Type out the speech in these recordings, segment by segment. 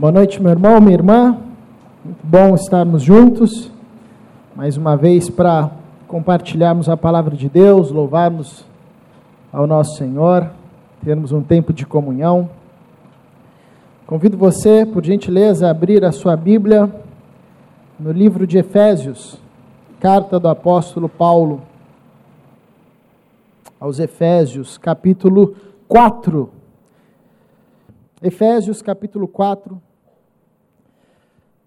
Boa noite, meu irmão, minha irmã. Muito bom estarmos juntos mais uma vez para compartilharmos a palavra de Deus, louvarmos ao nosso Senhor, termos um tempo de comunhão. Convido você, por gentileza, a abrir a sua Bíblia no livro de Efésios, carta do apóstolo Paulo aos Efésios, capítulo 4. Efésios, capítulo 4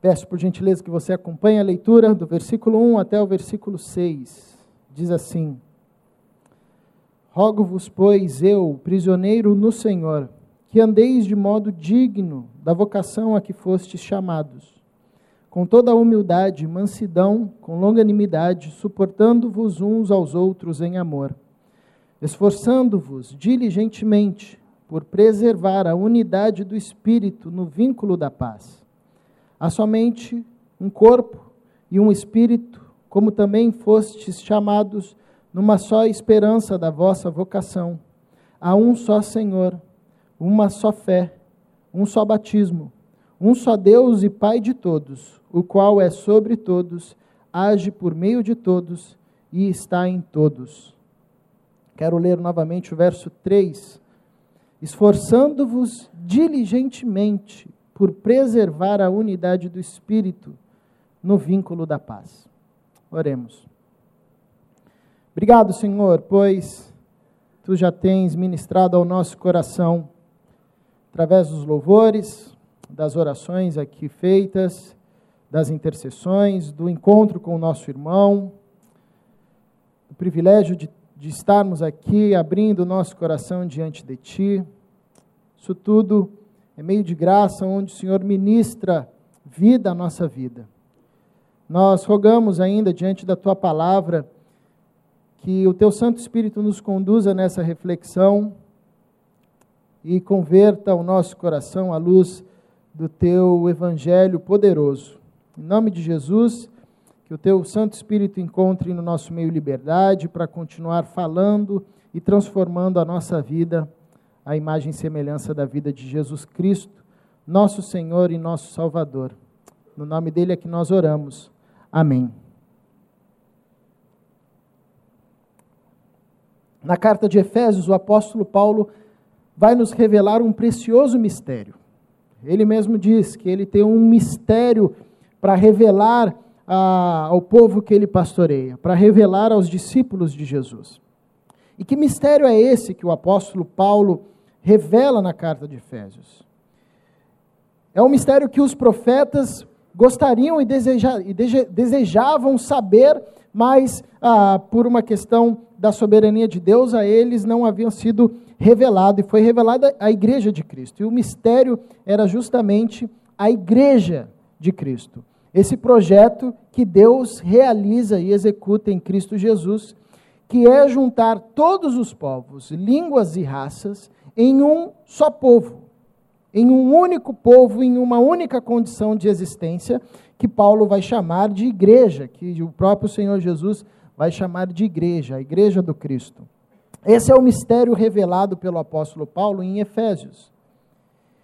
Peço por gentileza que você acompanhe a leitura do versículo 1 até o versículo 6. Diz assim: Rogo-vos, pois, eu, prisioneiro no Senhor, que andeis de modo digno da vocação a que fostes chamados, com toda a humildade, mansidão, com longanimidade, suportando-vos uns aos outros em amor, esforçando-vos diligentemente por preservar a unidade do espírito no vínculo da paz. Há somente um corpo e um espírito, como também fostes chamados numa só esperança da vossa vocação. Há um só Senhor, uma só fé, um só batismo, um só Deus e Pai de todos, o qual é sobre todos, age por meio de todos e está em todos. Quero ler novamente o verso 3. Esforçando-vos diligentemente por preservar a unidade do espírito no vínculo da paz. Oremos. Obrigado, Senhor, pois tu já tens ministrado ao nosso coração através dos louvores, das orações aqui feitas, das intercessões, do encontro com o nosso irmão, o privilégio de, de estarmos aqui abrindo o nosso coração diante de ti. Isso tudo é meio de graça onde o Senhor ministra vida à nossa vida. Nós rogamos ainda diante da tua palavra que o teu Santo Espírito nos conduza nessa reflexão e converta o nosso coração à luz do teu evangelho poderoso. Em nome de Jesus, que o teu Santo Espírito encontre no nosso meio liberdade para continuar falando e transformando a nossa vida a imagem e semelhança da vida de Jesus Cristo, nosso Senhor e nosso Salvador. No nome dele é que nós oramos. Amém. Na carta de Efésios, o apóstolo Paulo vai nos revelar um precioso mistério. Ele mesmo diz que ele tem um mistério para revelar a, ao povo que ele pastoreia, para revelar aos discípulos de Jesus. E que mistério é esse que o apóstolo Paulo revela na carta de Efésios. É um mistério que os profetas gostariam e, deseja, e desejavam saber, mas ah, por uma questão da soberania de Deus, a eles não haviam sido revelado, e foi revelada a igreja de Cristo. E o mistério era justamente a igreja de Cristo. Esse projeto que Deus realiza e executa em Cristo Jesus, que é juntar todos os povos, línguas e raças em um só povo, em um único povo, em uma única condição de existência, que Paulo vai chamar de igreja, que o próprio Senhor Jesus vai chamar de igreja, a igreja do Cristo. Esse é o mistério revelado pelo apóstolo Paulo em Efésios.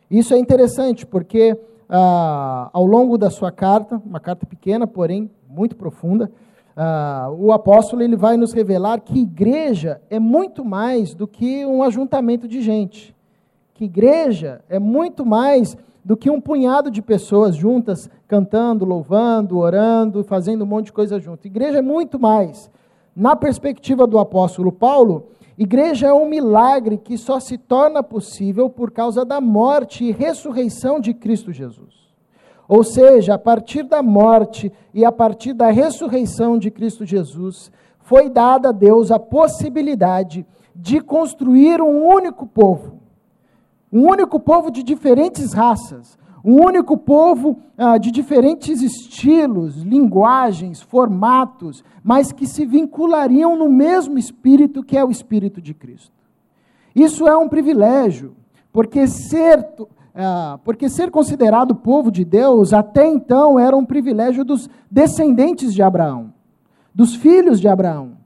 Isso é interessante porque ah, ao longo da sua carta, uma carta pequena, porém muito profunda, ah, o apóstolo ele vai nos revelar que igreja é muito mais do que um ajuntamento de gente. Que igreja é muito mais do que um punhado de pessoas juntas, cantando, louvando, orando, fazendo um monte de coisa junto. Igreja é muito mais. Na perspectiva do apóstolo Paulo, igreja é um milagre que só se torna possível por causa da morte e ressurreição de Cristo Jesus. Ou seja, a partir da morte e a partir da ressurreição de Cristo Jesus, foi dada a Deus a possibilidade de construir um único povo. Um único povo de diferentes raças, um único povo ah, de diferentes estilos, linguagens, formatos, mas que se vinculariam no mesmo espírito que é o espírito de Cristo. Isso é um privilégio, porque ah, porque ser considerado povo de Deus até então era um privilégio dos descendentes de Abraão, dos filhos de Abraão.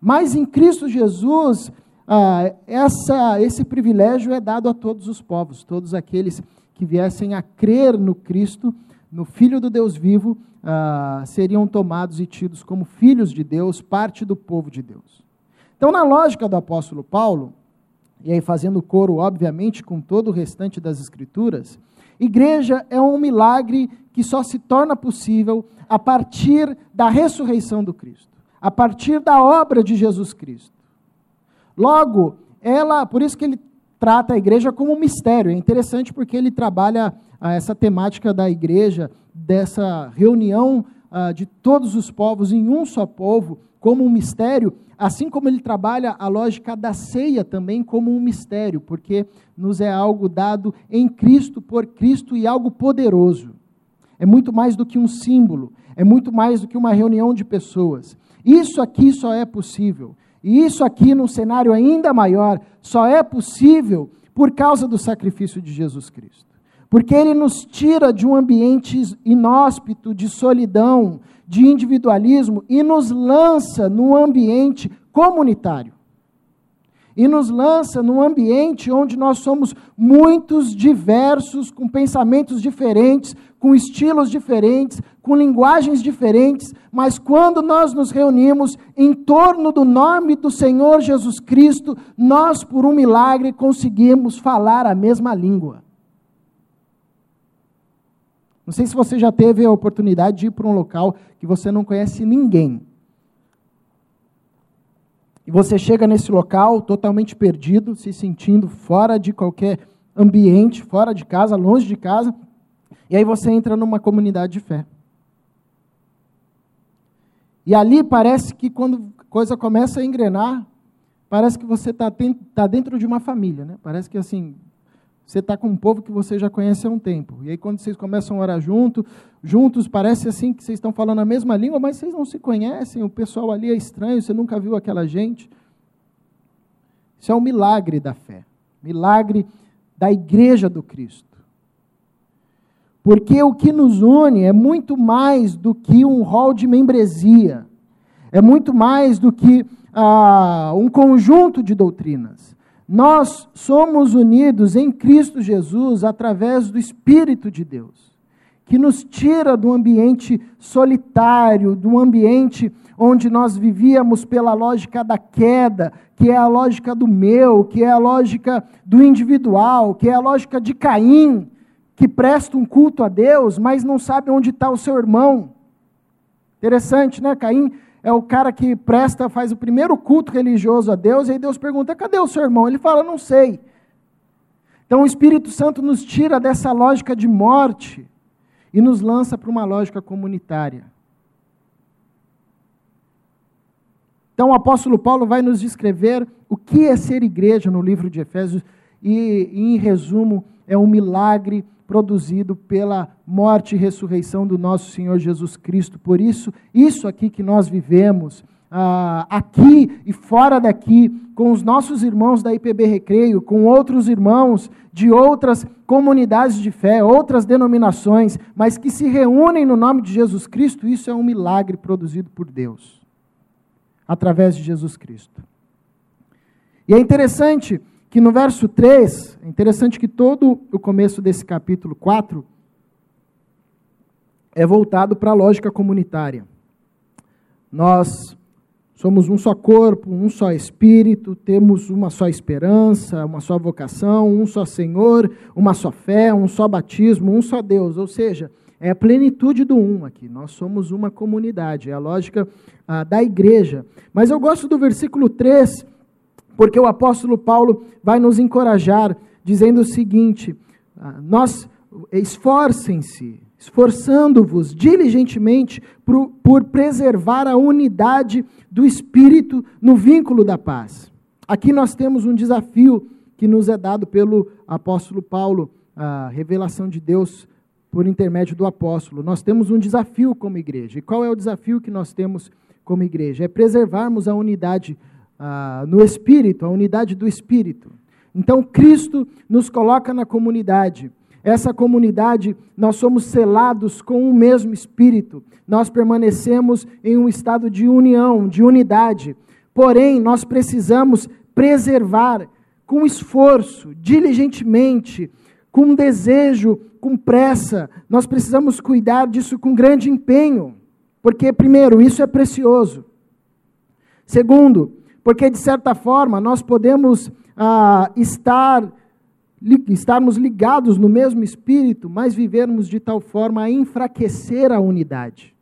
Mas em Cristo Jesus, ah, essa, esse privilégio é dado a todos os povos, todos aqueles que viessem a crer no Cristo, no Filho do Deus vivo, uh, seriam tomados e tidos como filhos de Deus, parte do povo de Deus. Então, na lógica do apóstolo Paulo, e aí fazendo coro, obviamente, com todo o restante das Escrituras, igreja é um milagre que só se torna possível a partir da ressurreição do Cristo, a partir da obra de Jesus Cristo. Logo, ela, por isso que ele trata a igreja como um mistério. É interessante porque ele trabalha ah, essa temática da igreja, dessa reunião ah, de todos os povos em um só povo, como um mistério, assim como ele trabalha a lógica da ceia também como um mistério, porque nos é algo dado em Cristo, por Cristo e algo poderoso. É muito mais do que um símbolo, é muito mais do que uma reunião de pessoas. Isso aqui só é possível. E isso aqui, num cenário ainda maior, só é possível por causa do sacrifício de Jesus Cristo. Porque ele nos tira de um ambiente inóspito, de solidão, de individualismo e nos lança num ambiente comunitário. E nos lança num ambiente onde nós somos muitos diversos, com pensamentos diferentes, com estilos diferentes, com linguagens diferentes, mas quando nós nos reunimos em torno do nome do Senhor Jesus Cristo, nós, por um milagre, conseguimos falar a mesma língua. Não sei se você já teve a oportunidade de ir para um local que você não conhece ninguém. E você chega nesse local totalmente perdido, se sentindo fora de qualquer ambiente, fora de casa, longe de casa, e aí você entra numa comunidade de fé. E ali parece que quando a coisa começa a engrenar, parece que você está tá dentro de uma família, né? Parece que assim, você está com um povo que você já conhece há um tempo. E aí, quando vocês começam a orar junto, juntos, parece assim que vocês estão falando a mesma língua, mas vocês não se conhecem, o pessoal ali é estranho, você nunca viu aquela gente. Isso é um milagre da fé, milagre da igreja do Cristo. Porque o que nos une é muito mais do que um rol de membresia, é muito mais do que ah, um conjunto de doutrinas. Nós somos unidos em Cristo Jesus através do Espírito de Deus, que nos tira do ambiente solitário, do ambiente onde nós vivíamos pela lógica da queda, que é a lógica do meu, que é a lógica do individual, que é a lógica de Caim, que presta um culto a Deus, mas não sabe onde está o seu irmão. Interessante, né? Caim é o cara que presta, faz o primeiro culto religioso a Deus, e aí Deus pergunta: cadê o seu irmão? Ele fala: não sei. Então o Espírito Santo nos tira dessa lógica de morte e nos lança para uma lógica comunitária. Então o apóstolo Paulo vai nos descrever o que é ser igreja no livro de Efésios, e em resumo, é um milagre produzido pela morte e ressurreição do nosso Senhor Jesus Cristo. Por isso, isso aqui que nós vivemos, ah, aqui e fora daqui, com os nossos irmãos da IPB Recreio, com outros irmãos de outras comunidades de fé, outras denominações, mas que se reúnem no nome de Jesus Cristo, isso é um milagre produzido por Deus, através de Jesus Cristo. E é interessante que no verso 3, é interessante que todo o começo desse capítulo 4 é voltado para a lógica comunitária. Nós somos um só corpo, um só espírito, temos uma só esperança, uma só vocação, um só Senhor, uma só fé, um só batismo, um só Deus. Ou seja, é a plenitude do um aqui. Nós somos uma comunidade, é a lógica ah, da igreja. Mas eu gosto do versículo 3, porque o apóstolo Paulo vai nos encorajar, dizendo o seguinte: ah, nós esforcem-se, esforçando-vos diligentemente por, por preservar a unidade do espírito no vínculo da paz. Aqui nós temos um desafio que nos é dado pelo apóstolo Paulo, a revelação de Deus por intermédio do apóstolo. Nós temos um desafio como igreja. E qual é o desafio que nós temos como igreja? É preservarmos a unidade no Espírito, a unidade do Espírito. Então, Cristo nos coloca na comunidade. Essa comunidade, nós somos selados com o mesmo Espírito. Nós permanecemos em um estado de união, de unidade. Porém, nós precisamos preservar com esforço, diligentemente, com desejo, com pressa. Nós precisamos cuidar disso com grande empenho, porque, primeiro, isso é precioso. Segundo, porque de certa forma nós podemos ah, estar li, estarmos ligados no mesmo espírito, mas vivermos de tal forma a enfraquecer a unidade.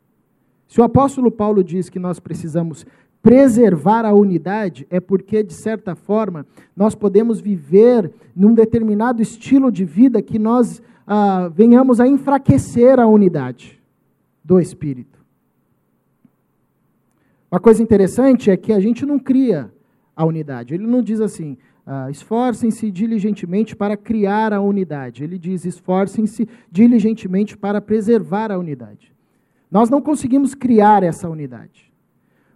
Se o apóstolo Paulo diz que nós precisamos preservar a unidade, é porque, de certa forma, nós podemos viver num determinado estilo de vida que nós ah, venhamos a enfraquecer a unidade do espírito. Uma coisa interessante é que a gente não cria a unidade. Ele não diz assim, ah, esforcem-se diligentemente para criar a unidade. Ele diz, esforcem-se diligentemente para preservar a unidade. Nós não conseguimos criar essa unidade.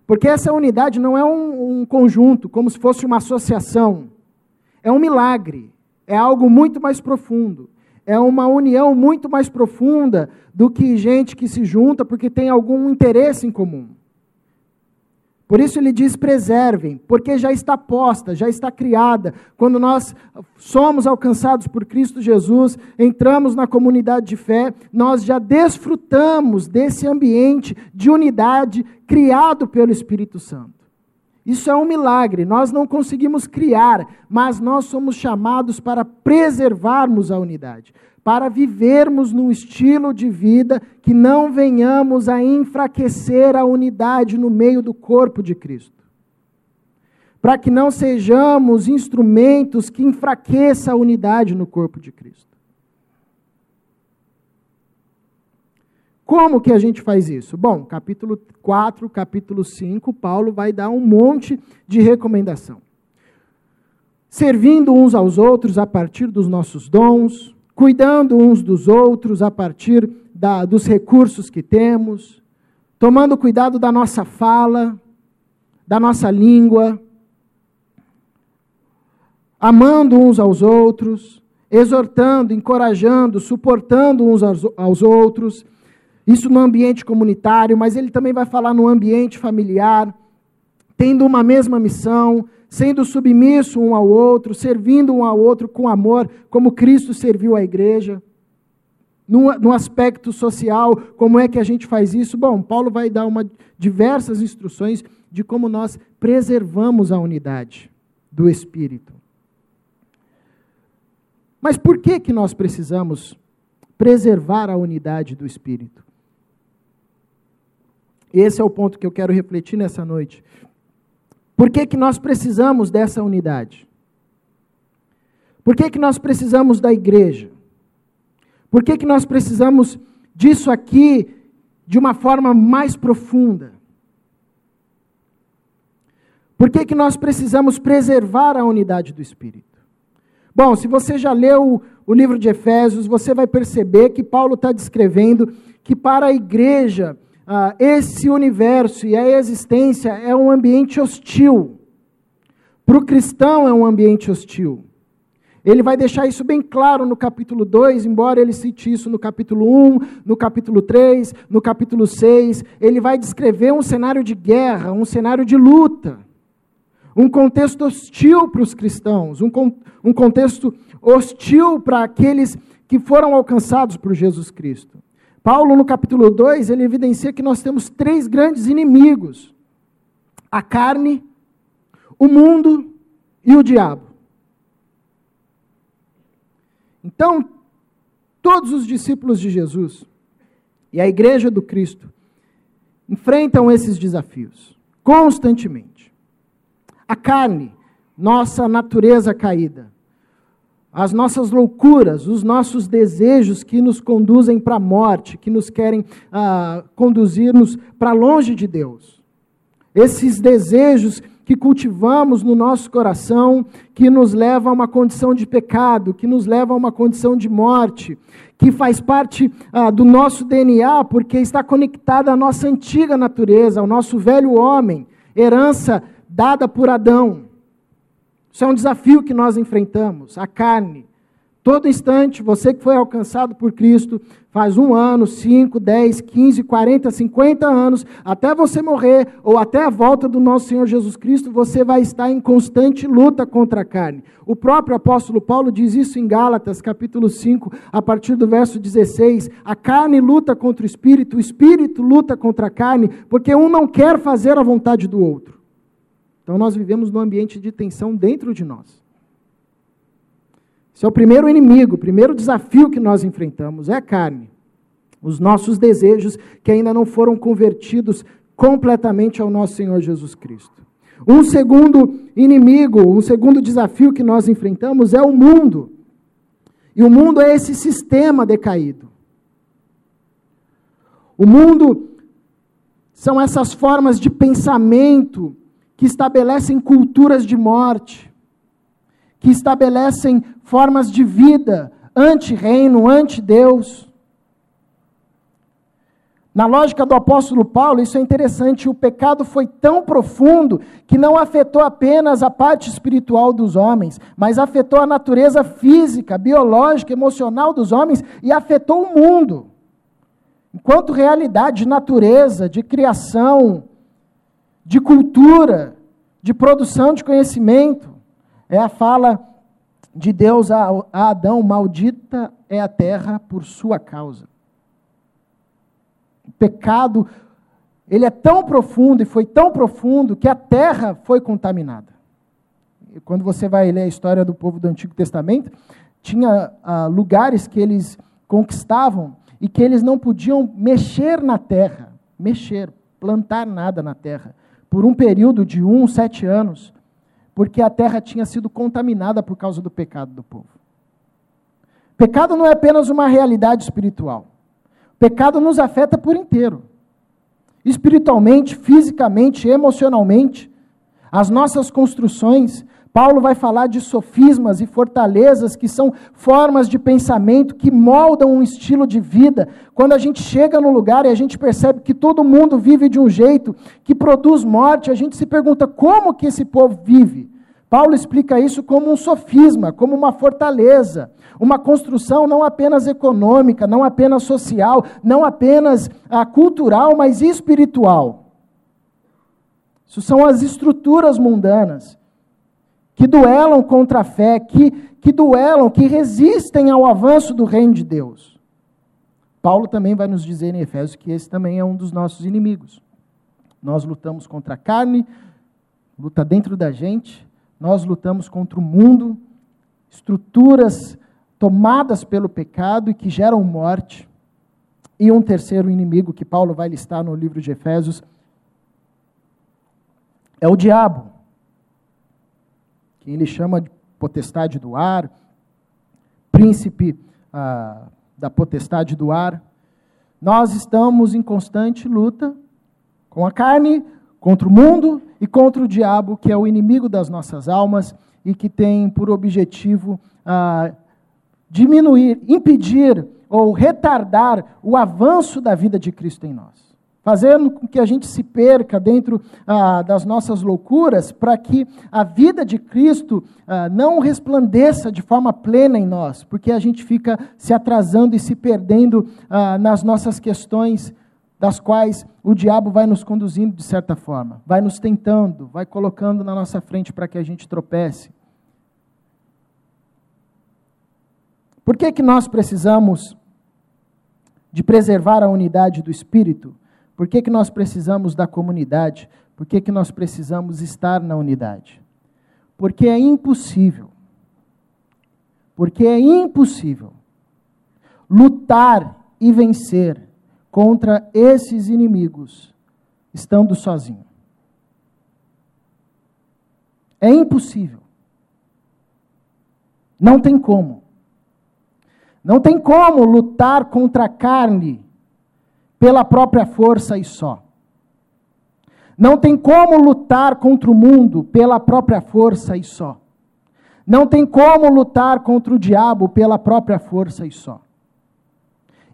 Porque essa unidade não é um, um conjunto, como se fosse uma associação. É um milagre. É algo muito mais profundo. É uma união muito mais profunda do que gente que se junta porque tem algum interesse em comum. Por isso ele diz: preservem, porque já está posta, já está criada. Quando nós somos alcançados por Cristo Jesus, entramos na comunidade de fé, nós já desfrutamos desse ambiente de unidade criado pelo Espírito Santo. Isso é um milagre, nós não conseguimos criar, mas nós somos chamados para preservarmos a unidade para vivermos num estilo de vida que não venhamos a enfraquecer a unidade no meio do corpo de Cristo. Para que não sejamos instrumentos que enfraqueçam a unidade no corpo de Cristo. Como que a gente faz isso? Bom, capítulo 4, capítulo 5, Paulo vai dar um monte de recomendação. Servindo uns aos outros a partir dos nossos dons, cuidando uns dos outros a partir da, dos recursos que temos, tomando cuidado da nossa fala, da nossa língua, amando uns aos outros, exortando, encorajando, suportando uns aos, aos outros. Isso no ambiente comunitário, mas ele também vai falar no ambiente familiar, tendo uma mesma missão, sendo submisso um ao outro, servindo um ao outro com amor, como Cristo serviu a igreja. No, no, aspecto social, como é que a gente faz isso? Bom, Paulo vai dar uma, diversas instruções de como nós preservamos a unidade do Espírito. Mas por que, que nós precisamos preservar a unidade do Espírito? Esse é o ponto que eu quero refletir nessa noite. Por que, que nós precisamos dessa unidade? Por que, que nós precisamos da igreja? Por que, que nós precisamos disso aqui de uma forma mais profunda? Por que, que nós precisamos preservar a unidade do Espírito? Bom, se você já leu o livro de Efésios, você vai perceber que Paulo está descrevendo que para a igreja ah, esse universo e a existência é um ambiente hostil. Para o cristão é um ambiente hostil. Ele vai deixar isso bem claro no capítulo 2, embora ele cite isso no capítulo 1, no capítulo 3, no capítulo 6. Ele vai descrever um cenário de guerra, um cenário de luta. Um contexto hostil para os cristãos, um, um contexto hostil para aqueles que foram alcançados por Jesus Cristo. Paulo, no capítulo 2, ele evidencia que nós temos três grandes inimigos: a carne, o mundo e o diabo. Então, todos os discípulos de Jesus e a igreja do Cristo enfrentam esses desafios constantemente. A carne, nossa natureza caída, as nossas loucuras, os nossos desejos que nos conduzem para a morte, que nos querem ah, conduzir-nos para longe de Deus. Esses desejos que cultivamos no nosso coração, que nos levam a uma condição de pecado, que nos levam a uma condição de morte, que faz parte ah, do nosso DNA, porque está conectada à nossa antiga natureza, ao nosso velho homem, herança dada por Adão. Isso é um desafio que nós enfrentamos, a carne. todo instante, você que foi alcançado por Cristo, faz um ano, cinco, dez, quinze, quarenta, cinquenta anos, até você morrer, ou até a volta do nosso Senhor Jesus Cristo, você vai estar em constante luta contra a carne. O próprio apóstolo Paulo diz isso em Gálatas, capítulo 5, a partir do verso 16: a carne luta contra o espírito, o espírito luta contra a carne, porque um não quer fazer a vontade do outro. Então nós vivemos num ambiente de tensão dentro de nós. Esse é o primeiro inimigo, o primeiro desafio que nós enfrentamos, é a carne. Os nossos desejos que ainda não foram convertidos completamente ao nosso Senhor Jesus Cristo. Um segundo inimigo, um segundo desafio que nós enfrentamos é o mundo. E o mundo é esse sistema decaído. O mundo são essas formas de pensamento que estabelecem culturas de morte, que estabelecem formas de vida anti-reino, anti-Deus. Na lógica do apóstolo Paulo, isso é interessante, o pecado foi tão profundo que não afetou apenas a parte espiritual dos homens, mas afetou a natureza física, biológica, emocional dos homens e afetou o mundo. Enquanto realidade de natureza, de criação, de cultura, de produção de conhecimento, é a fala de Deus a, Adão: Maldita é a terra por sua causa. O pecado, ele é tão profundo e foi tão profundo que a terra foi contaminada. Quando você vai ler a história do povo do Antigo Testamento, tinha ah, lugares que eles conquistavam e que eles não podiam mexer na terra, mexer, plantar nada na terra, por um período de um, sete anos porque a terra tinha sido contaminada por causa do pecado do povo. Pecado não é apenas uma realidade espiritual. Pecado nos afeta por inteiro. Espiritualmente, fisicamente, emocionalmente. As nossas construções, Paulo vai falar de sofismas e fortalezas que são formas de pensamento que moldam um estilo de vida. Quando a gente chega no lugar e a gente percebe que todo mundo vive de um jeito que produz morte, a gente se pergunta como que esse povo vive. Paulo explica isso como um sofisma, como uma fortaleza, uma construção não apenas econômica, não apenas social, não apenas ah, cultural, mas espiritual. Isso são as estruturas mundanas que duelam contra a fé, que, que duelam, que resistem ao avanço do reino de Deus. Paulo também vai nos dizer em Efésios que esse também é um dos nossos inimigos. Nós lutamos contra a carne, luta dentro da gente, nós lutamos contra o mundo, estruturas tomadas pelo pecado e que geram morte. E um terceiro inimigo que Paulo vai listar no livro de Efésios é o diabo que ele chama de potestade do ar, príncipe ah, da potestade do ar. Nós estamos em constante luta com a carne, contra o mundo e contra o diabo, que é o inimigo das nossas almas e que tem por objetivo ah, diminuir, impedir ou retardar o avanço da vida de Cristo em nós fazendo com que a gente se perca dentro ah, das nossas loucuras, para que a vida de Cristo ah, não resplandeça de forma plena em nós, porque a gente fica se atrasando e se perdendo ah, nas nossas questões, das quais o diabo vai nos conduzindo de certa forma, vai nos tentando, vai colocando na nossa frente para que a gente tropece. Por que, que nós precisamos de preservar a unidade do Espírito? Por que, que nós precisamos da comunidade? Por que, que nós precisamos estar na unidade? Porque é impossível, porque é impossível lutar e vencer contra esses inimigos estando sozinho. É impossível. Não tem como. Não tem como lutar contra a carne pela própria força e só. Não tem como lutar contra o mundo pela própria força e só. Não tem como lutar contra o diabo pela própria força e só.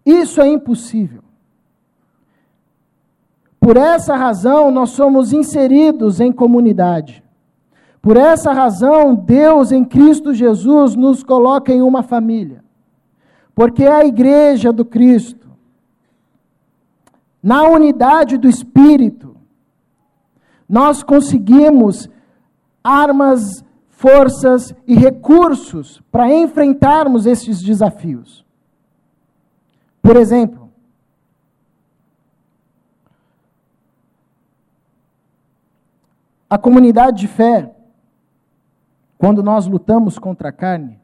Isso é impossível. Por essa razão, nós somos inseridos em comunidade. Por essa razão, Deus em Cristo Jesus nos coloca em uma família. Porque é a igreja do Cristo, na unidade do Espírito, nós conseguimos armas, forças e recursos para enfrentarmos esses desafios. Por exemplo, a comunidade de fé, quando nós lutamos contra a carne,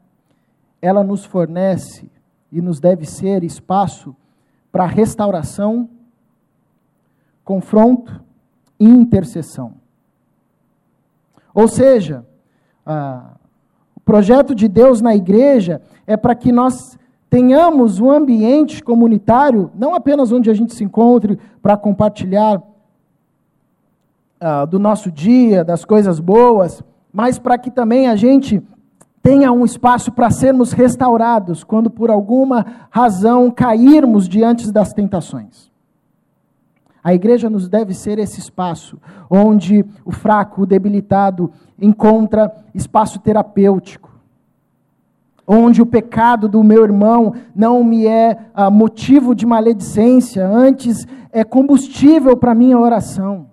ela nos fornece e nos deve ser espaço para restauração, confronto e intercessão. Ou seja, o projeto de Deus na igreja é para que nós tenhamos um ambiente comunitário, não apenas onde a gente se encontre para compartilhar ah, do nosso dia, das coisas boas, mas para que também a gente tenha um espaço para sermos restaurados quando por alguma razão cairmos diante das tentações. A igreja nos deve ser esse espaço onde o fraco, o debilitado encontra espaço terapêutico. Onde o pecado do meu irmão não me é ah, motivo de maledicência, antes é combustível para minha oração.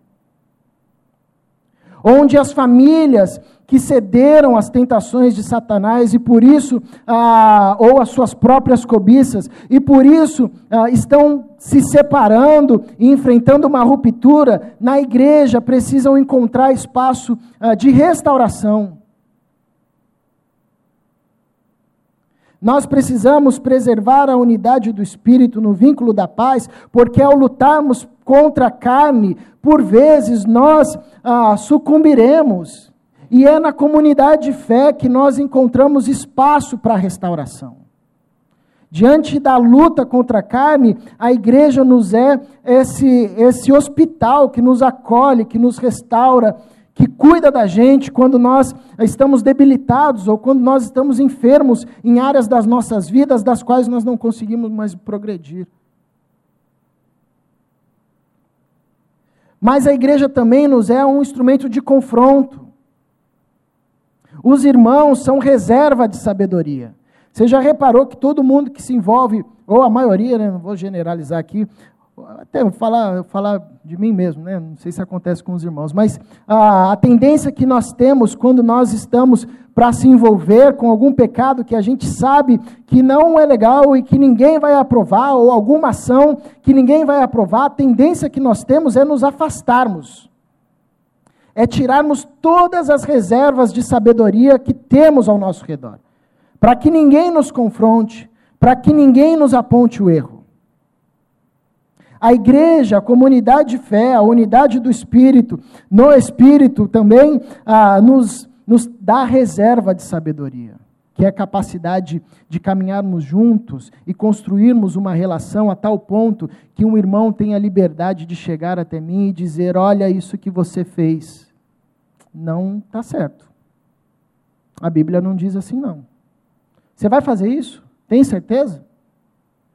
Onde as famílias que cederam às tentações de Satanás e por isso, ah, ou às suas próprias cobiças, e por isso ah, estão se separando e enfrentando uma ruptura, na igreja precisam encontrar espaço ah, de restauração. Nós precisamos preservar a unidade do espírito no vínculo da paz, porque ao lutarmos contra a carne, por vezes nós ah, sucumbiremos. E é na comunidade de fé que nós encontramos espaço para a restauração. Diante da luta contra a carne, a igreja nos é esse, esse hospital que nos acolhe, que nos restaura, que cuida da gente quando nós estamos debilitados ou quando nós estamos enfermos em áreas das nossas vidas das quais nós não conseguimos mais progredir. Mas a igreja também nos é um instrumento de confronto. Os irmãos são reserva de sabedoria. Você já reparou que todo mundo que se envolve, ou a maioria, né, não vou generalizar aqui, até vou falar, falar de mim mesmo, né, não sei se acontece com os irmãos, mas a, a tendência que nós temos quando nós estamos para se envolver com algum pecado que a gente sabe que não é legal e que ninguém vai aprovar, ou alguma ação que ninguém vai aprovar, a tendência que nós temos é nos afastarmos. É tirarmos todas as reservas de sabedoria que temos ao nosso redor, para que ninguém nos confronte, para que ninguém nos aponte o erro. A igreja, a comunidade de fé, a unidade do Espírito, no Espírito também ah, nos, nos dá reserva de sabedoria, que é a capacidade de caminharmos juntos e construirmos uma relação a tal ponto que um irmão tenha liberdade de chegar até mim e dizer: Olha isso que você fez não está certo. A Bíblia não diz assim, não. Você vai fazer isso? Tem certeza?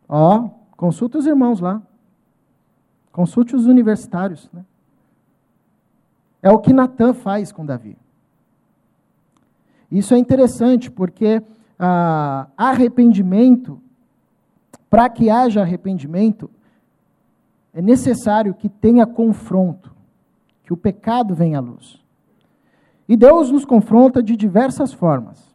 Ó, consulta os irmãos lá. Consulte os universitários. Né? É o que Natan faz com Davi. Isso é interessante porque ah, arrependimento, para que haja arrependimento, é necessário que tenha confronto, que o pecado venha à luz. E Deus nos confronta de diversas formas.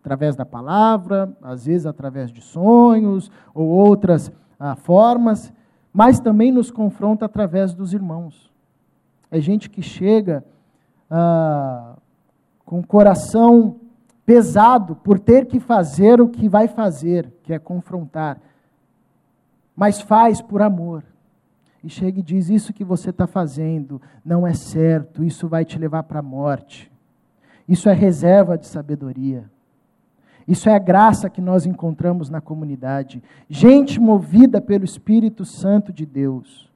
Através da palavra, às vezes através de sonhos ou outras ah, formas, mas também nos confronta através dos irmãos. É gente que chega ah, com o coração pesado por ter que fazer o que vai fazer, que é confrontar, mas faz por amor e chega e diz: Isso que você está fazendo não é certo, isso vai te levar para a morte. Isso é reserva de sabedoria. Isso é a graça que nós encontramos na comunidade. Gente movida pelo Espírito Santo de Deus,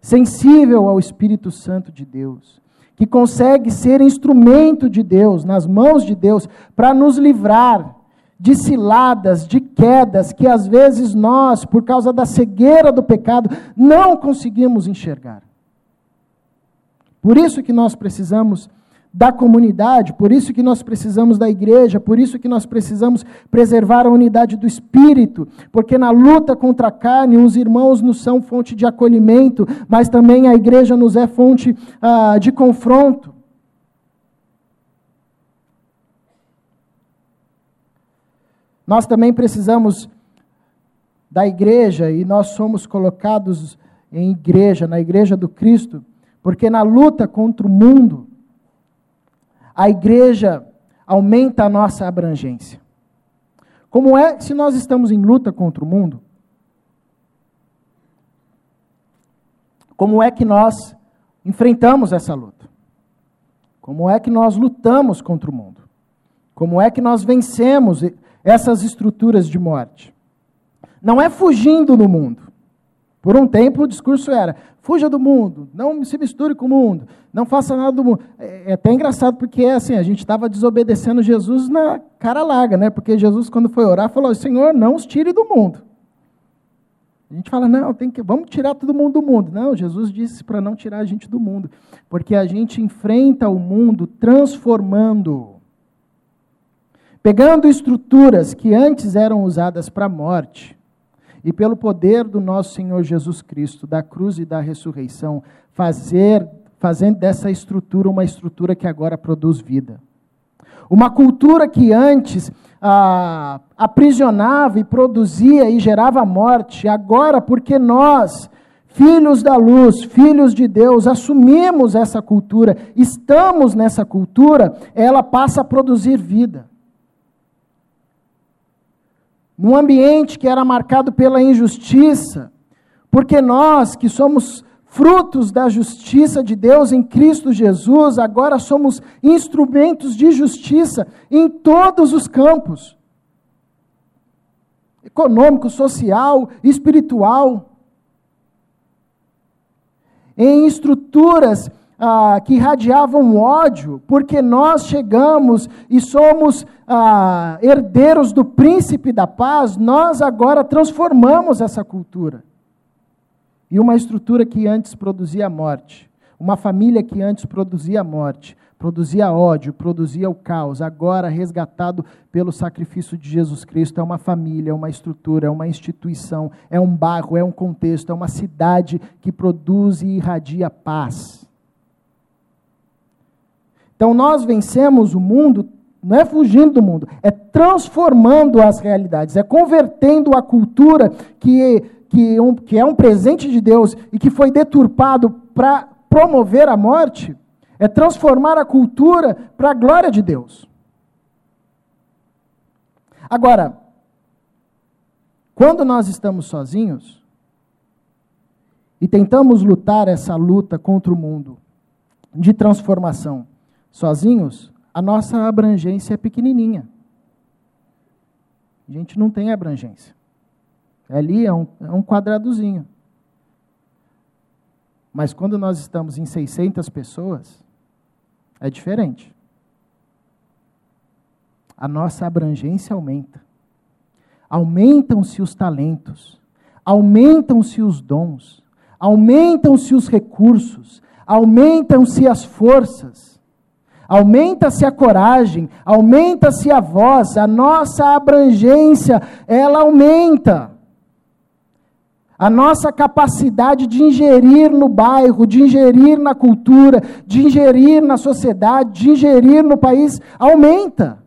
sensível ao Espírito Santo de Deus, que consegue ser instrumento de Deus, nas mãos de Deus, para nos livrar de ciladas, de quedas que às vezes nós, por causa da cegueira do pecado, não conseguimos enxergar. Por isso que nós precisamos da comunidade, por isso que nós precisamos da igreja, por isso que nós precisamos preservar a unidade do espírito, porque na luta contra a carne, os irmãos nos são fonte de acolhimento, mas também a igreja nos é fonte ah, de confronto. Nós também precisamos da igreja e nós somos colocados em igreja, na igreja do Cristo, porque na luta contra o mundo, a igreja aumenta a nossa abrangência. Como é se nós estamos em luta contra o mundo? Como é que nós enfrentamos essa luta? Como é que nós lutamos contra o mundo? Como é que nós vencemos essas estruturas de morte? Não é fugindo do mundo. Por um tempo o discurso era: fuja do mundo, não se misture com o mundo, não faça nada do mundo. É, é até engraçado porque assim, a gente estava desobedecendo Jesus na cara larga, né? Porque Jesus, quando foi orar, falou: Senhor, não os tire do mundo. A gente fala, não, tem que, vamos tirar todo mundo do mundo. Não, Jesus disse para não tirar a gente do mundo, porque a gente enfrenta o mundo transformando, pegando estruturas que antes eram usadas para a morte e pelo poder do nosso Senhor Jesus Cristo, da cruz e da ressurreição, fazer fazendo dessa estrutura uma estrutura que agora produz vida. Uma cultura que antes ah, aprisionava e produzia e gerava morte, agora, porque nós, filhos da luz, filhos de Deus, assumimos essa cultura, estamos nessa cultura, ela passa a produzir vida num ambiente que era marcado pela injustiça, porque nós que somos frutos da justiça de Deus em Cristo Jesus, agora somos instrumentos de justiça em todos os campos. Econômico, social, espiritual, em estruturas ah, que irradiavam ódio, porque nós chegamos e somos ah, herdeiros do príncipe da paz, nós agora transformamos essa cultura. E uma estrutura que antes produzia morte, uma família que antes produzia morte, produzia ódio, produzia o caos, agora resgatado pelo sacrifício de Jesus Cristo, é uma família, é uma estrutura, é uma instituição, é um bairro, é um contexto, é uma cidade que produz e irradia paz. Então nós vencemos o mundo, não é fugindo do mundo, é transformando as realidades, é convertendo a cultura que, que, um, que é um presente de Deus e que foi deturpado para promover a morte, é transformar a cultura para a glória de Deus. Agora, quando nós estamos sozinhos e tentamos lutar essa luta contra o mundo de transformação, sozinhos, a nossa abrangência é pequenininha. A gente não tem abrangência. Ali é um, é um quadradozinho. Mas quando nós estamos em 600 pessoas, é diferente. A nossa abrangência aumenta. Aumentam-se os talentos, aumentam-se os dons, aumentam-se os recursos, aumentam-se as forças Aumenta-se a coragem, aumenta-se a voz, a nossa abrangência, ela aumenta. A nossa capacidade de ingerir no bairro, de ingerir na cultura, de ingerir na sociedade, de ingerir no país, aumenta.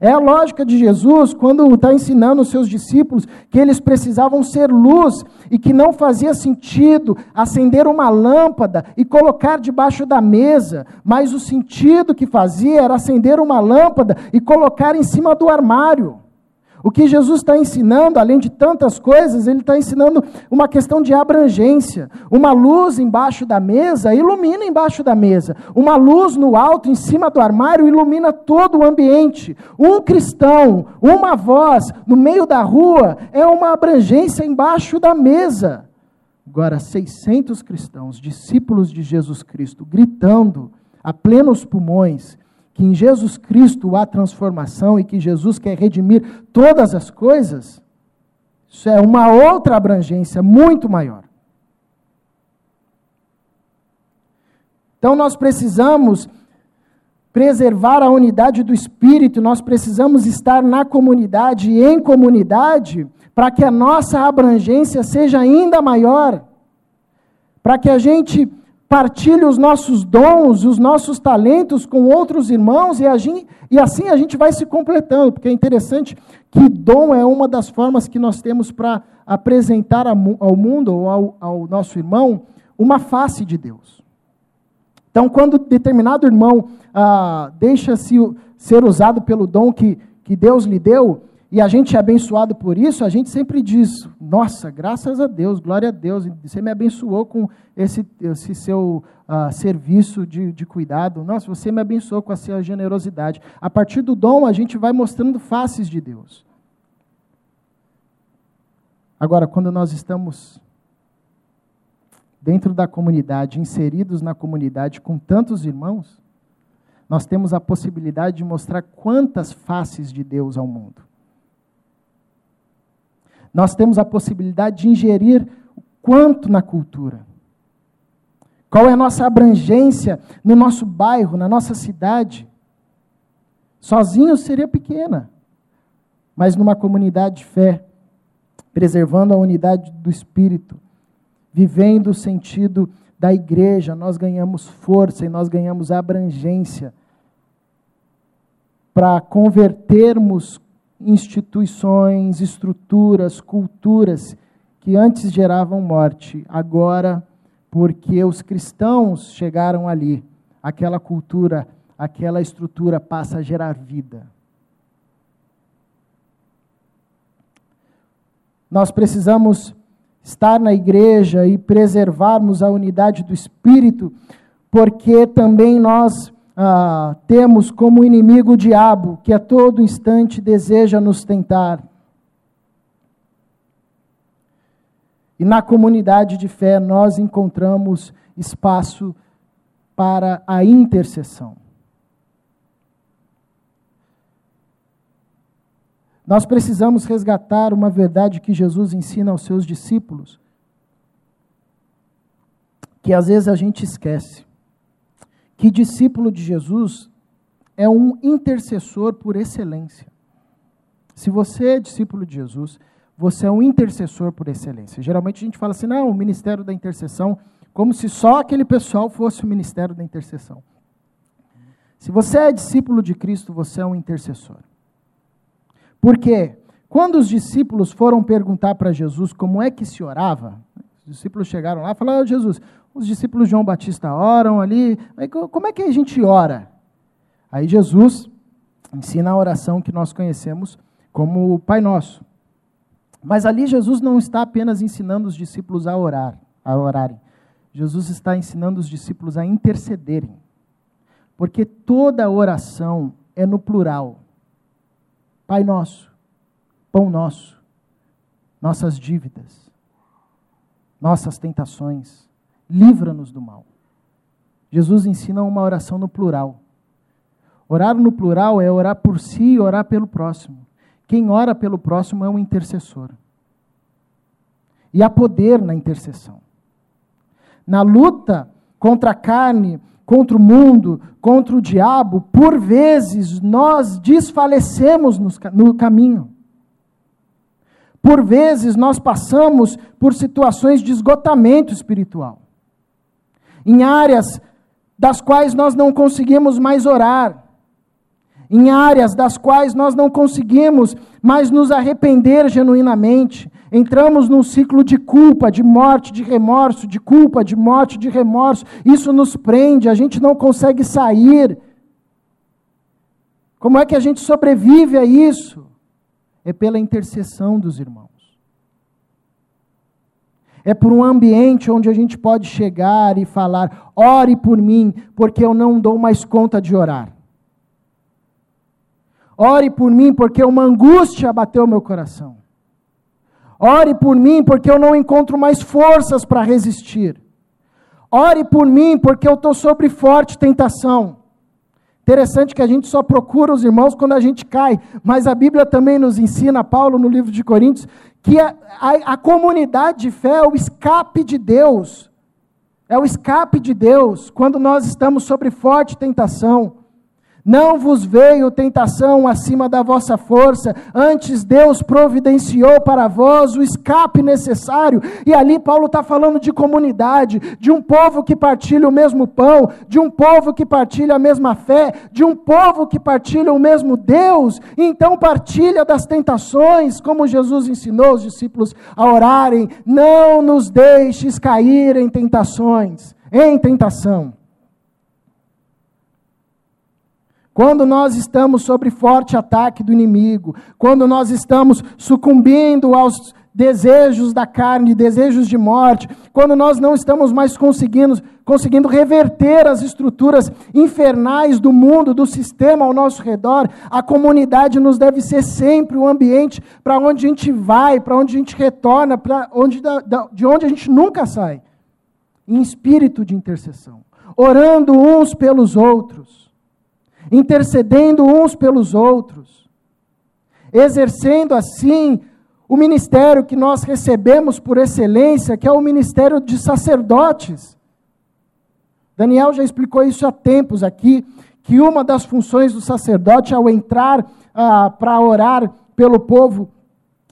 É a lógica de Jesus quando está ensinando os seus discípulos que eles precisavam ser luz e que não fazia sentido acender uma lâmpada e colocar debaixo da mesa, mas o sentido que fazia era acender uma lâmpada e colocar em cima do armário. O que Jesus está ensinando, além de tantas coisas, ele está ensinando uma questão de abrangência. Uma luz embaixo da mesa ilumina embaixo da mesa. Uma luz no alto, em cima do armário, ilumina todo o ambiente. Um cristão, uma voz no meio da rua é uma abrangência embaixo da mesa. Agora, 600 cristãos, discípulos de Jesus Cristo, gritando a plenos pulmões que em Jesus Cristo há transformação e que Jesus quer redimir todas as coisas, isso é uma outra abrangência muito maior. Então nós precisamos preservar a unidade do espírito, nós precisamos estar na comunidade e em comunidade para que a nossa abrangência seja ainda maior, para que a gente partilhe os nossos dons, os nossos talentos com outros irmãos e, gente, e assim a gente vai se completando, porque é interessante que dom é uma das formas que nós temos para apresentar ao mundo ou ao, ao nosso irmão uma face de Deus. Então, quando determinado irmão ah, deixa-se ser usado pelo dom que, que Deus lhe deu, e a gente é abençoado por isso, a gente sempre diz: Nossa, graças a Deus, glória a Deus, você me abençoou com esse, esse seu uh, serviço de, de cuidado. Nossa, você me abençoou com a sua generosidade. A partir do dom, a gente vai mostrando faces de Deus. Agora, quando nós estamos dentro da comunidade, inseridos na comunidade com tantos irmãos, nós temos a possibilidade de mostrar quantas faces de Deus ao mundo. Nós temos a possibilidade de ingerir quanto na cultura. Qual é a nossa abrangência no nosso bairro, na nossa cidade? Sozinho seria pequena, mas numa comunidade de fé, preservando a unidade do espírito, vivendo o sentido da igreja, nós ganhamos força e nós ganhamos abrangência para convertermos instituições, estruturas, culturas que antes geravam morte, agora, porque os cristãos chegaram ali, aquela cultura, aquela estrutura passa a gerar vida. Nós precisamos estar na igreja e preservarmos a unidade do espírito, porque também nós ah, temos como inimigo o diabo, que a todo instante deseja nos tentar. E na comunidade de fé nós encontramos espaço para a intercessão. Nós precisamos resgatar uma verdade que Jesus ensina aos seus discípulos, que às vezes a gente esquece que discípulo de Jesus é um intercessor por excelência. Se você é discípulo de Jesus, você é um intercessor por excelência. Geralmente a gente fala assim, não, o ministério da intercessão, como se só aquele pessoal fosse o ministério da intercessão. Se você é discípulo de Cristo, você é um intercessor. Porque quando os discípulos foram perguntar para Jesus como é que se orava, discípulos chegaram lá e falaram: oh, Jesus, os discípulos João Batista oram ali, como é que a gente ora? Aí Jesus ensina a oração que nós conhecemos como o Pai Nosso. Mas ali Jesus não está apenas ensinando os discípulos a orar, a orarem. Jesus está ensinando os discípulos a intercederem. Porque toda oração é no plural. Pai nosso, pão nosso, nossas dívidas, nossas tentações, livra-nos do mal. Jesus ensina uma oração no plural. Orar no plural é orar por si e orar pelo próximo. Quem ora pelo próximo é um intercessor. E há poder na intercessão. Na luta contra a carne, contra o mundo, contra o diabo, por vezes nós desfalecemos no caminho. Por vezes nós passamos por situações de esgotamento espiritual em áreas das quais nós não conseguimos mais orar, em áreas das quais nós não conseguimos mais nos arrepender genuinamente. Entramos num ciclo de culpa, de morte, de remorso, de culpa, de morte, de remorso. Isso nos prende, a gente não consegue sair. Como é que a gente sobrevive a isso? É pela intercessão dos irmãos é por um ambiente onde a gente pode chegar e falar: ore por mim, porque eu não dou mais conta de orar. Ore por mim, porque uma angústia bateu meu coração. Ore por mim, porque eu não encontro mais forças para resistir. Ore por mim, porque eu estou sobre forte tentação. Interessante que a gente só procura os irmãos quando a gente cai, mas a Bíblia também nos ensina, Paulo, no livro de Coríntios, que a, a, a comunidade de fé é o escape de Deus É o escape de Deus quando nós estamos sobre forte tentação. Não vos veio tentação acima da vossa força, antes Deus providenciou para vós o escape necessário. E ali Paulo está falando de comunidade, de um povo que partilha o mesmo pão, de um povo que partilha a mesma fé, de um povo que partilha o mesmo Deus. Então partilha das tentações, como Jesus ensinou os discípulos a orarem: não nos deixes cair em tentações, em tentação. Quando nós estamos sob forte ataque do inimigo, quando nós estamos sucumbindo aos desejos da carne, desejos de morte, quando nós não estamos mais conseguindo, conseguindo reverter as estruturas infernais do mundo, do sistema ao nosso redor, a comunidade nos deve ser sempre o ambiente para onde a gente vai, para onde a gente retorna, para onde, de onde a gente nunca sai, em espírito de intercessão, orando uns pelos outros intercedendo uns pelos outros, exercendo assim o ministério que nós recebemos por excelência, que é o ministério de sacerdotes. Daniel já explicou isso há tempos aqui, que uma das funções do sacerdote ao entrar ah, para orar pelo povo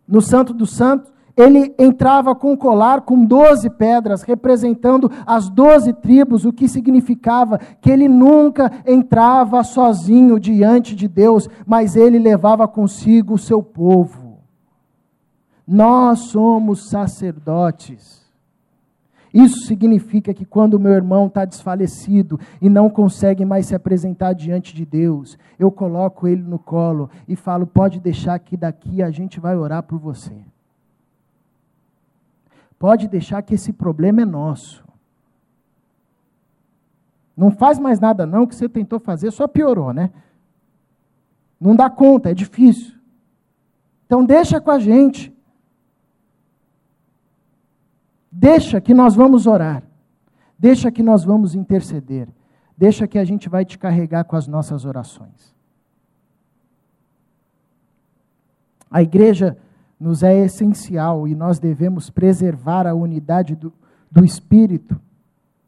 no Santo dos Santos ele entrava com um colar com doze pedras, representando as doze tribos, o que significava que ele nunca entrava sozinho diante de Deus, mas ele levava consigo o seu povo. Nós somos sacerdotes. Isso significa que quando meu irmão está desfalecido e não consegue mais se apresentar diante de Deus, eu coloco ele no colo e falo: pode deixar que daqui a gente vai orar por você. Pode deixar que esse problema é nosso. Não faz mais nada não, que você tentou fazer só piorou, né? Não dá conta, é difícil. Então deixa com a gente. Deixa que nós vamos orar. Deixa que nós vamos interceder. Deixa que a gente vai te carregar com as nossas orações. A igreja nos é essencial e nós devemos preservar a unidade do, do Espírito,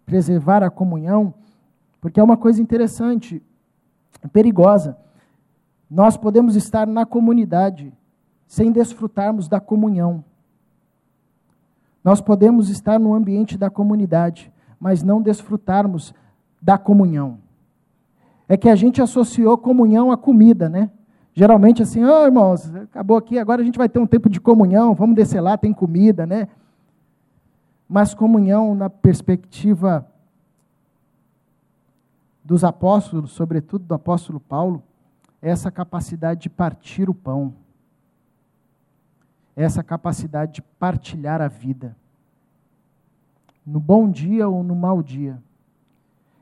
preservar a comunhão, porque é uma coisa interessante, perigosa. Nós podemos estar na comunidade sem desfrutarmos da comunhão. Nós podemos estar no ambiente da comunidade, mas não desfrutarmos da comunhão. É que a gente associou comunhão à comida, né? Geralmente assim, ô oh, irmãos, acabou aqui, agora a gente vai ter um tempo de comunhão, vamos descer lá, tem comida, né? Mas comunhão na perspectiva dos apóstolos, sobretudo do apóstolo Paulo, é essa capacidade de partir o pão, é essa capacidade de partilhar a vida, no bom dia ou no mau dia,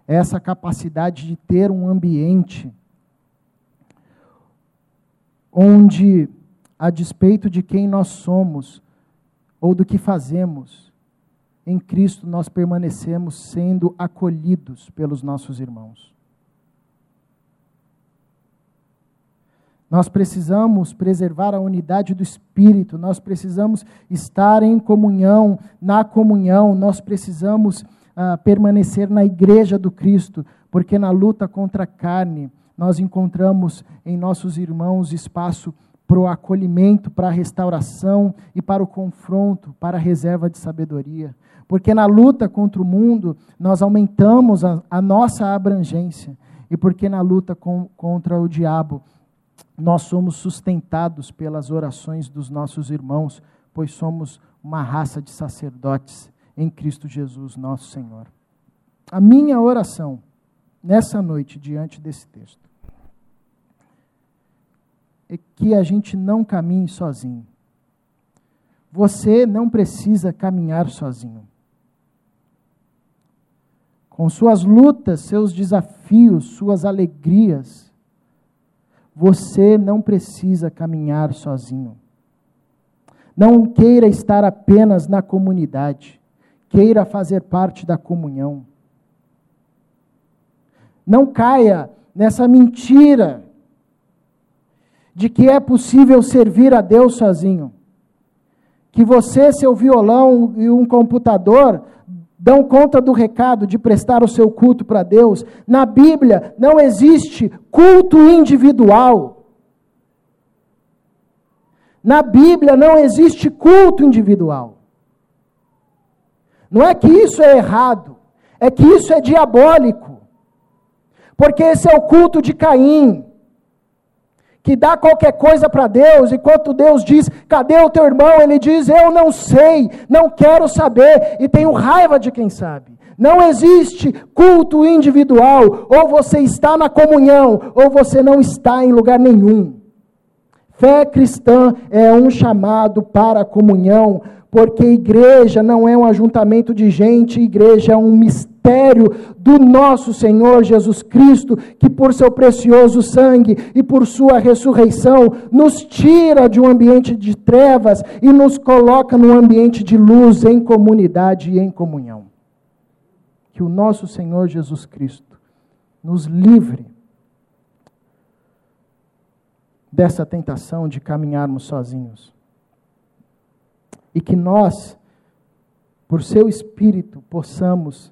é essa capacidade de ter um ambiente onde, a despeito de quem nós somos ou do que fazemos, em Cristo nós permanecemos sendo acolhidos pelos nossos irmãos. Nós precisamos preservar a unidade do Espírito, nós precisamos estar em comunhão, na comunhão, nós precisamos uh, permanecer na igreja do Cristo, porque na luta contra a carne, nós encontramos em nossos irmãos espaço para o acolhimento, para a restauração e para o confronto, para a reserva de sabedoria. Porque na luta contra o mundo, nós aumentamos a, a nossa abrangência. E porque na luta com, contra o diabo, nós somos sustentados pelas orações dos nossos irmãos, pois somos uma raça de sacerdotes em Cristo Jesus, nosso Senhor. A minha oração nessa noite, diante desse texto, é que a gente não caminhe sozinho. Você não precisa caminhar sozinho. Com suas lutas, seus desafios, suas alegrias, você não precisa caminhar sozinho. Não queira estar apenas na comunidade, queira fazer parte da comunhão. Não caia nessa mentira de que é possível servir a Deus sozinho. Que você, seu violão e um computador dão conta do recado de prestar o seu culto para Deus. Na Bíblia não existe culto individual. Na Bíblia não existe culto individual. Não é que isso é errado, é que isso é diabólico. Porque esse é o culto de Caim que dá qualquer coisa para Deus, enquanto Deus diz: cadê o teu irmão? Ele diz: eu não sei, não quero saber, e tenho raiva de quem sabe. Não existe culto individual, ou você está na comunhão, ou você não está em lugar nenhum. Fé cristã é um chamado para a comunhão, porque igreja não é um ajuntamento de gente, igreja é um mistério do nosso Senhor Jesus Cristo, que por seu precioso sangue e por sua ressurreição nos tira de um ambiente de trevas e nos coloca num ambiente de luz, em comunidade e em comunhão. Que o nosso Senhor Jesus Cristo nos livre dessa tentação de caminharmos sozinhos. E que nós, por seu Espírito, possamos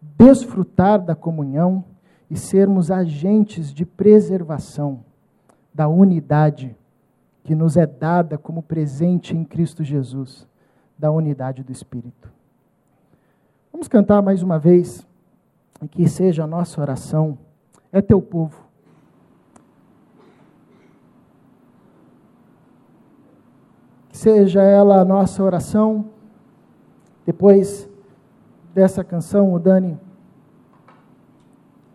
desfrutar da comunhão e sermos agentes de preservação da unidade que nos é dada como presente em Cristo Jesus, da unidade do Espírito. Vamos cantar mais uma vez, e que seja a nossa oração, é teu povo. Que seja ela a nossa oração, depois dessa canção, o Dani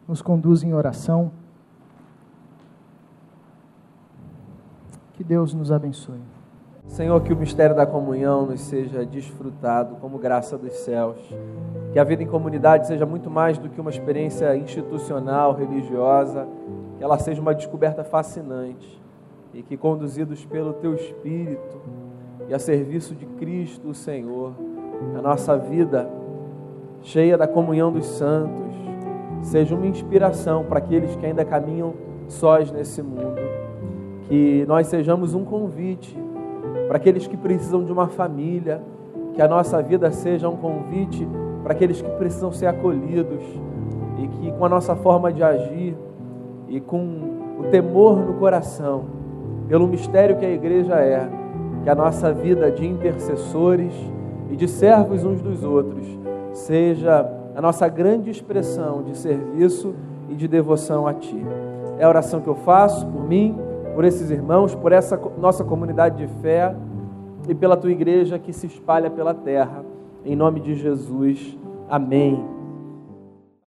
nos conduz em oração. Que Deus nos abençoe. Senhor, que o mistério da comunhão nos seja desfrutado como graça dos céus. Que a vida em comunidade seja muito mais do que uma experiência institucional, religiosa. Que ela seja uma descoberta fascinante. E que, conduzidos pelo Teu Espírito e a serviço de Cristo, o Senhor, a nossa vida cheia da comunhão dos santos, seja uma inspiração para aqueles que ainda caminham sós nesse mundo. Que nós sejamos um convite para aqueles que precisam de uma família, que a nossa vida seja um convite para aqueles que precisam ser acolhidos e que com a nossa forma de agir e com o temor no coração, pelo mistério que a igreja é, que a nossa vida de intercessores e de servos uns dos outros seja a nossa grande expressão de serviço e de devoção a Ti. É a oração que eu faço por mim, por esses irmãos, por essa nossa comunidade de fé e pela Tua igreja que se espalha pela terra. Em nome de Jesus. Amém.